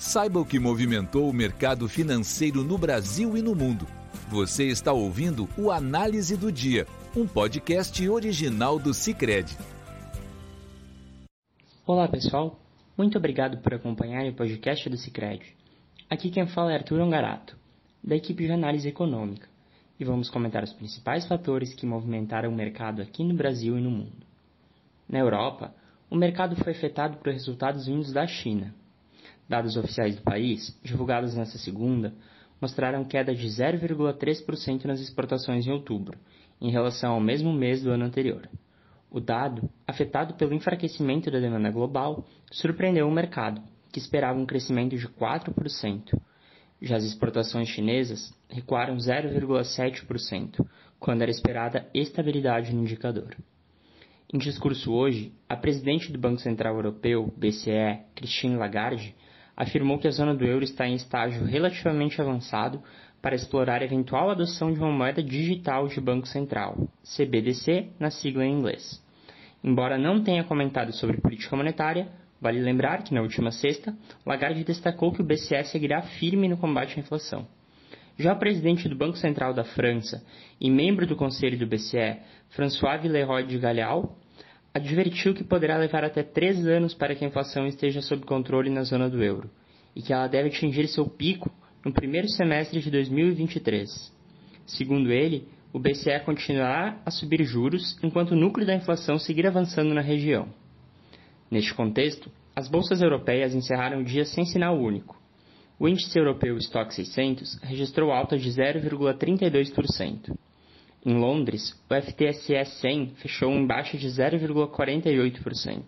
Saiba o que movimentou o mercado financeiro no Brasil e no mundo. Você está ouvindo o Análise do Dia, um podcast original do Cicred. Olá pessoal, muito obrigado por acompanhar o podcast do Cicred. Aqui quem fala é Arthur Ongarato, da equipe de análise econômica, e vamos comentar os principais fatores que movimentaram o mercado aqui no Brasil e no mundo. Na Europa, o mercado foi afetado por resultados vindos da China, Dados oficiais do país, divulgados nesta segunda, mostraram queda de 0,3% nas exportações em outubro, em relação ao mesmo mês do ano anterior. O dado, afetado pelo enfraquecimento da demanda global, surpreendeu o mercado, que esperava um crescimento de 4%. Já as exportações chinesas recuaram 0,7%, quando era esperada estabilidade no indicador. Em discurso hoje, a presidente do Banco Central Europeu, BCE, Christine Lagarde, afirmou que a zona do euro está em estágio relativamente avançado para explorar a eventual adoção de uma moeda digital de Banco Central, CBDC, na sigla em inglês. Embora não tenha comentado sobre política monetária, vale lembrar que na última sexta, Lagarde destacou que o BCE seguirá firme no combate à inflação. Já o presidente do Banco Central da França e membro do conselho do BCE, François Villeroy de Gallial, advertiu que poderá levar até três anos para que a inflação esteja sob controle na zona do euro e que ela deve atingir seu pico no primeiro semestre de 2023. Segundo ele, o BCE continuará a subir juros enquanto o núcleo da inflação seguir avançando na região. Neste contexto, as bolsas europeias encerraram o dia sem sinal único. O índice europeu Stock 600 registrou alta de 0,32%. Em Londres, o FTSE 100 fechou em baixa de 0,48%,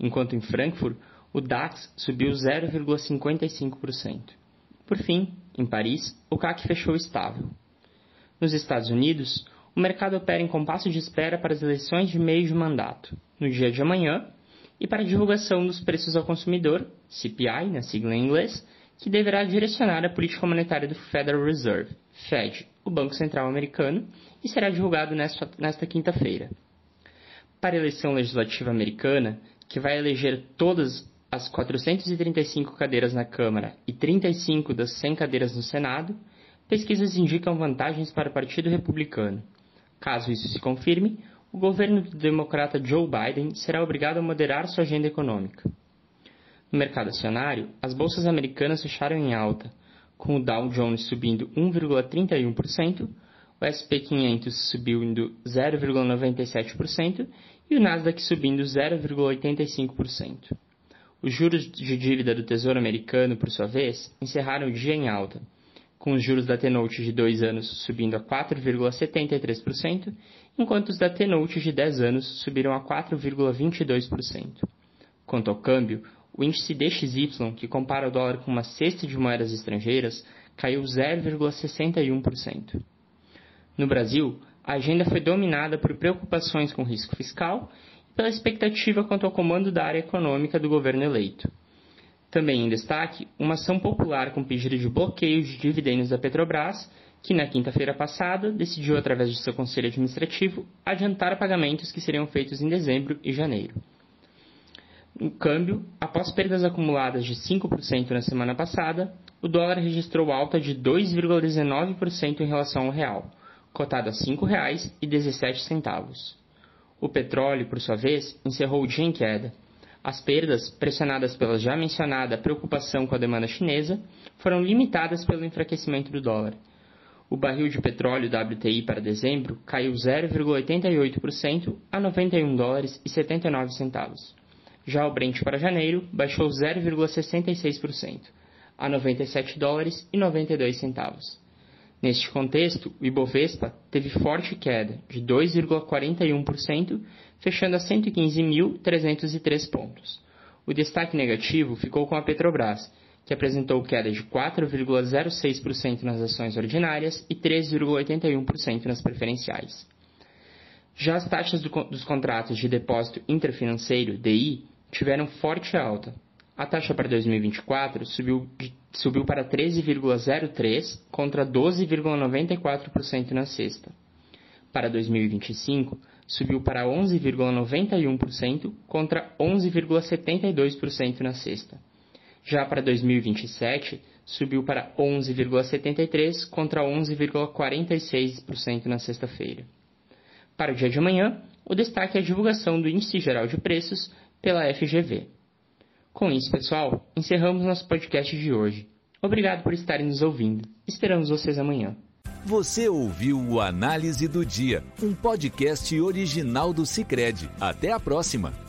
enquanto em Frankfurt o DAX subiu 0,55%. Por fim, em Paris, o CAC fechou estável. Nos Estados Unidos, o mercado opera em compasso de espera para as eleições de meio de mandato, no dia de amanhã, e para a divulgação dos preços ao consumidor, CPI, na sigla em inglês, que deverá direcionar a política monetária do Federal Reserve, Fed, o Banco Central Americano, e será divulgado nesta, nesta quinta-feira. Para a eleição legislativa americana, que vai eleger todas as 435 cadeiras na Câmara e 35 das 100 cadeiras no Senado, pesquisas indicam vantagens para o Partido Republicano. Caso isso se confirme, o governo do democrata Joe Biden será obrigado a moderar sua agenda econômica. No mercado acionário, as bolsas americanas fecharam em alta, com o Dow Jones subindo 1,31%, o SP 500 subindo 0,97% e o Nasdaq subindo 0,85%. Os juros de dívida do Tesouro Americano, por sua vez, encerraram o dia em alta, com os juros da T-Note de 2 anos subindo a 4,73%, enquanto os da T-Note de 10 anos subiram a 4,22%. Quanto ao câmbio, o índice DXY, que compara o dólar com uma cesta de moedas estrangeiras, caiu 0,61%. No Brasil, a agenda foi dominada por preocupações com risco fiscal e pela expectativa quanto ao comando da área econômica do governo eleito. Também em destaque, uma ação popular com pedido de bloqueio de dividendos da Petrobras, que na quinta-feira passada decidiu, através de seu conselho administrativo, adiantar pagamentos que seriam feitos em dezembro e janeiro. No câmbio, após perdas acumuladas de 5% na semana passada, o dólar registrou alta de 2,19% em relação ao real, cotado a R$ 5,17. O petróleo, por sua vez, encerrou o dia em queda. As perdas, pressionadas pela já mencionada preocupação com a demanda chinesa, foram limitadas pelo enfraquecimento do dólar. O barril de petróleo WTI para dezembro caiu 0,88% a 91 dólares e 79 centavos. Já o Brent para janeiro baixou 0,66%, a 97 dólares e 92 centavos. Neste contexto, o Ibovespa teve forte queda de 2,41%, fechando a 115.303 pontos. O destaque negativo ficou com a Petrobras, que apresentou queda de 4,06% nas ações ordinárias e 3,81% nas preferenciais. Já as taxas do, dos contratos de depósito interfinanceiro, DI, tiveram forte alta. A taxa para 2024 subiu, subiu para 13,03% contra 12,94% na sexta. Para 2025, subiu para 11,91% contra 11,72% na sexta. Já para 2027, subiu para 11,73% contra 11,46% na sexta-feira. Para o dia de amanhã, o destaque é a divulgação do Índice Geral de Preços pela FGV. Com isso, pessoal, encerramos nosso podcast de hoje. Obrigado por estarem nos ouvindo. Esperamos vocês amanhã. Você ouviu o Análise do Dia, um podcast original do Cicred. Até a próxima!